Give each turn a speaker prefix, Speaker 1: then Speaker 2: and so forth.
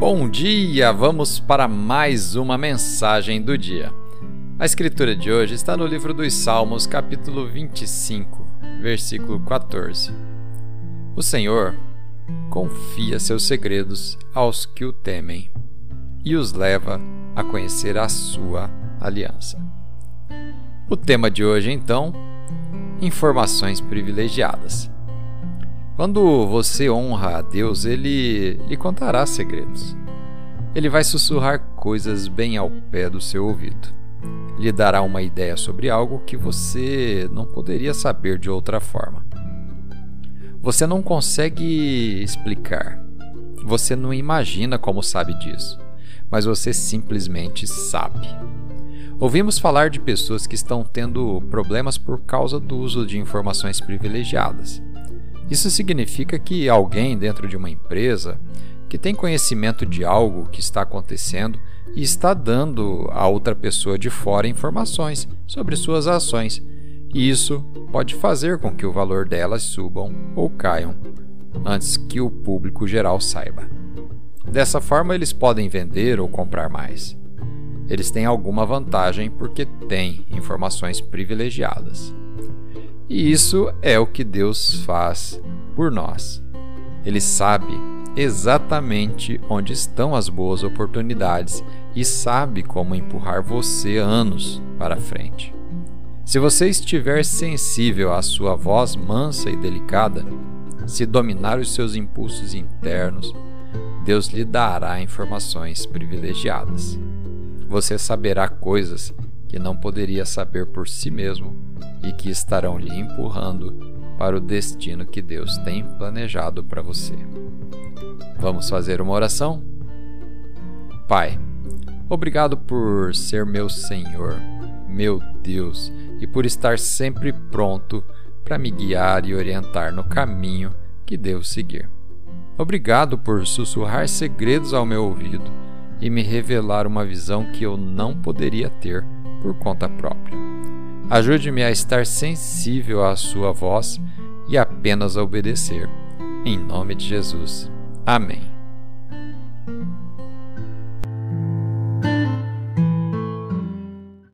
Speaker 1: Bom dia! Vamos para mais uma mensagem do dia. A escritura de hoje está no livro dos Salmos, capítulo 25, versículo 14. O Senhor confia seus segredos aos que o temem e os leva a conhecer a sua aliança. O tema de hoje, então, informações privilegiadas. Quando você honra a Deus, ele lhe contará segredos. Ele vai sussurrar coisas bem ao pé do seu ouvido. Lhe dará uma ideia sobre algo que você não poderia saber de outra forma. Você não consegue explicar. Você não imagina como sabe disso, mas você simplesmente sabe. Ouvimos falar de pessoas que estão tendo problemas por causa do uso de informações privilegiadas. Isso significa que alguém dentro de uma empresa que tem conhecimento de algo que está acontecendo e está dando a outra pessoa de fora informações sobre suas ações, e isso pode fazer com que o valor delas subam ou caiam antes que o público geral saiba. Dessa forma, eles podem vender ou comprar mais. Eles têm alguma vantagem porque têm informações privilegiadas. E isso é o que Deus faz por nós. Ele sabe exatamente onde estão as boas oportunidades e sabe como empurrar você anos para frente. Se você estiver sensível à sua voz mansa e delicada, se dominar os seus impulsos internos, Deus lhe dará informações privilegiadas. Você saberá coisas que não poderia saber por si mesmo e que estarão lhe empurrando para o destino que Deus tem planejado para você. Vamos fazer uma oração? Pai, obrigado por ser meu Senhor, meu Deus, e por estar sempre pronto para me guiar e orientar no caminho que devo seguir. Obrigado por sussurrar segredos ao meu ouvido e me revelar uma visão que eu não poderia ter por conta própria. Ajude-me a estar sensível à Sua voz e apenas a obedecer. Em nome de Jesus. Amém.